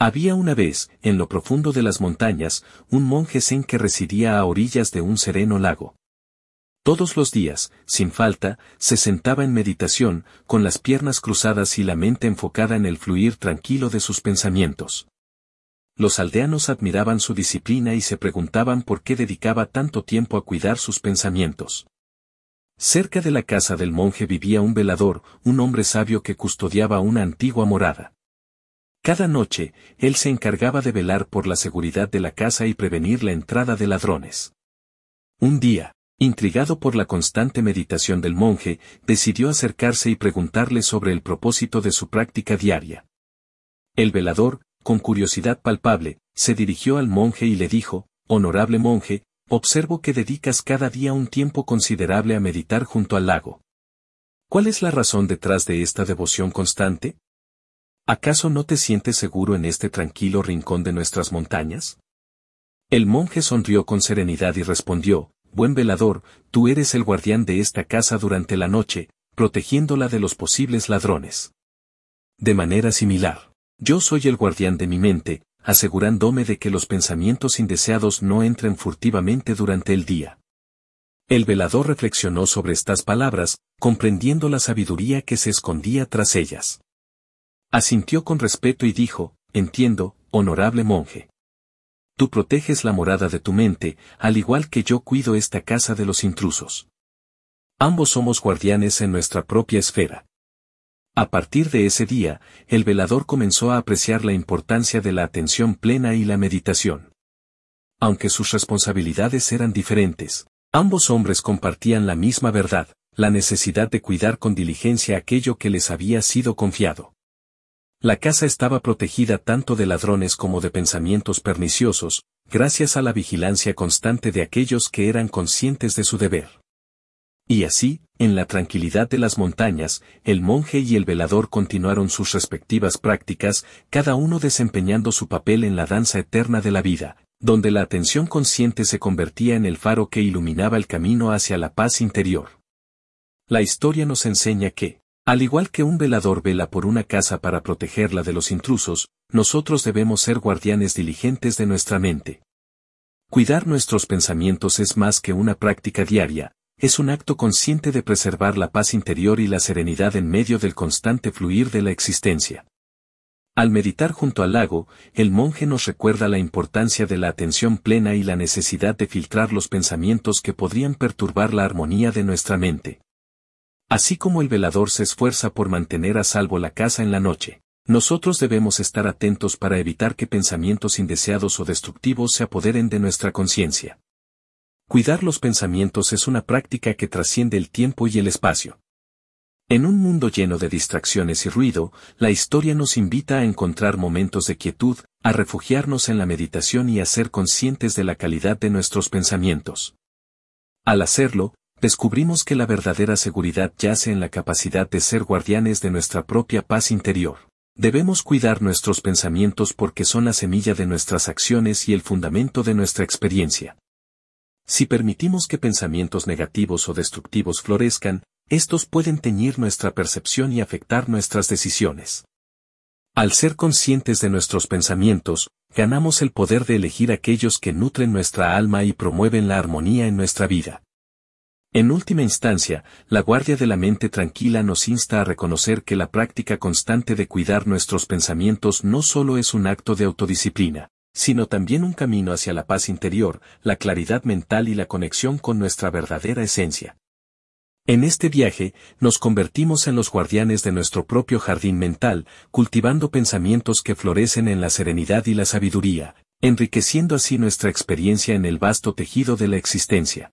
Había una vez, en lo profundo de las montañas, un monje zen que residía a orillas de un sereno lago. Todos los días, sin falta, se sentaba en meditación, con las piernas cruzadas y la mente enfocada en el fluir tranquilo de sus pensamientos. Los aldeanos admiraban su disciplina y se preguntaban por qué dedicaba tanto tiempo a cuidar sus pensamientos. Cerca de la casa del monje vivía un velador, un hombre sabio que custodiaba una antigua morada. Cada noche, él se encargaba de velar por la seguridad de la casa y prevenir la entrada de ladrones. Un día, intrigado por la constante meditación del monje, decidió acercarse y preguntarle sobre el propósito de su práctica diaria. El velador, con curiosidad palpable, se dirigió al monje y le dijo, Honorable monje, Observo que dedicas cada día un tiempo considerable a meditar junto al lago. ¿Cuál es la razón detrás de esta devoción constante? ¿Acaso no te sientes seguro en este tranquilo rincón de nuestras montañas? El monje sonrió con serenidad y respondió, Buen velador, tú eres el guardián de esta casa durante la noche, protegiéndola de los posibles ladrones. De manera similar, yo soy el guardián de mi mente, asegurándome de que los pensamientos indeseados no entren furtivamente durante el día. El velador reflexionó sobre estas palabras, comprendiendo la sabiduría que se escondía tras ellas. Asintió con respeto y dijo, Entiendo, honorable monje. Tú proteges la morada de tu mente, al igual que yo cuido esta casa de los intrusos. Ambos somos guardianes en nuestra propia esfera. A partir de ese día, el velador comenzó a apreciar la importancia de la atención plena y la meditación. Aunque sus responsabilidades eran diferentes, ambos hombres compartían la misma verdad, la necesidad de cuidar con diligencia aquello que les había sido confiado. La casa estaba protegida tanto de ladrones como de pensamientos perniciosos, gracias a la vigilancia constante de aquellos que eran conscientes de su deber. Y así, en la tranquilidad de las montañas, el monje y el velador continuaron sus respectivas prácticas, cada uno desempeñando su papel en la danza eterna de la vida, donde la atención consciente se convertía en el faro que iluminaba el camino hacia la paz interior. La historia nos enseña que, al igual que un velador vela por una casa para protegerla de los intrusos, nosotros debemos ser guardianes diligentes de nuestra mente. Cuidar nuestros pensamientos es más que una práctica diaria, es un acto consciente de preservar la paz interior y la serenidad en medio del constante fluir de la existencia. Al meditar junto al lago, el monje nos recuerda la importancia de la atención plena y la necesidad de filtrar los pensamientos que podrían perturbar la armonía de nuestra mente. Así como el velador se esfuerza por mantener a salvo la casa en la noche, nosotros debemos estar atentos para evitar que pensamientos indeseados o destructivos se apoderen de nuestra conciencia. Cuidar los pensamientos es una práctica que trasciende el tiempo y el espacio. En un mundo lleno de distracciones y ruido, la historia nos invita a encontrar momentos de quietud, a refugiarnos en la meditación y a ser conscientes de la calidad de nuestros pensamientos. Al hacerlo, descubrimos que la verdadera seguridad yace en la capacidad de ser guardianes de nuestra propia paz interior. Debemos cuidar nuestros pensamientos porque son la semilla de nuestras acciones y el fundamento de nuestra experiencia. Si permitimos que pensamientos negativos o destructivos florezcan, estos pueden teñir nuestra percepción y afectar nuestras decisiones. Al ser conscientes de nuestros pensamientos, ganamos el poder de elegir aquellos que nutren nuestra alma y promueven la armonía en nuestra vida. En última instancia, la guardia de la mente tranquila nos insta a reconocer que la práctica constante de cuidar nuestros pensamientos no solo es un acto de autodisciplina, sino también un camino hacia la paz interior, la claridad mental y la conexión con nuestra verdadera esencia. En este viaje, nos convertimos en los guardianes de nuestro propio jardín mental, cultivando pensamientos que florecen en la serenidad y la sabiduría, enriqueciendo así nuestra experiencia en el vasto tejido de la existencia.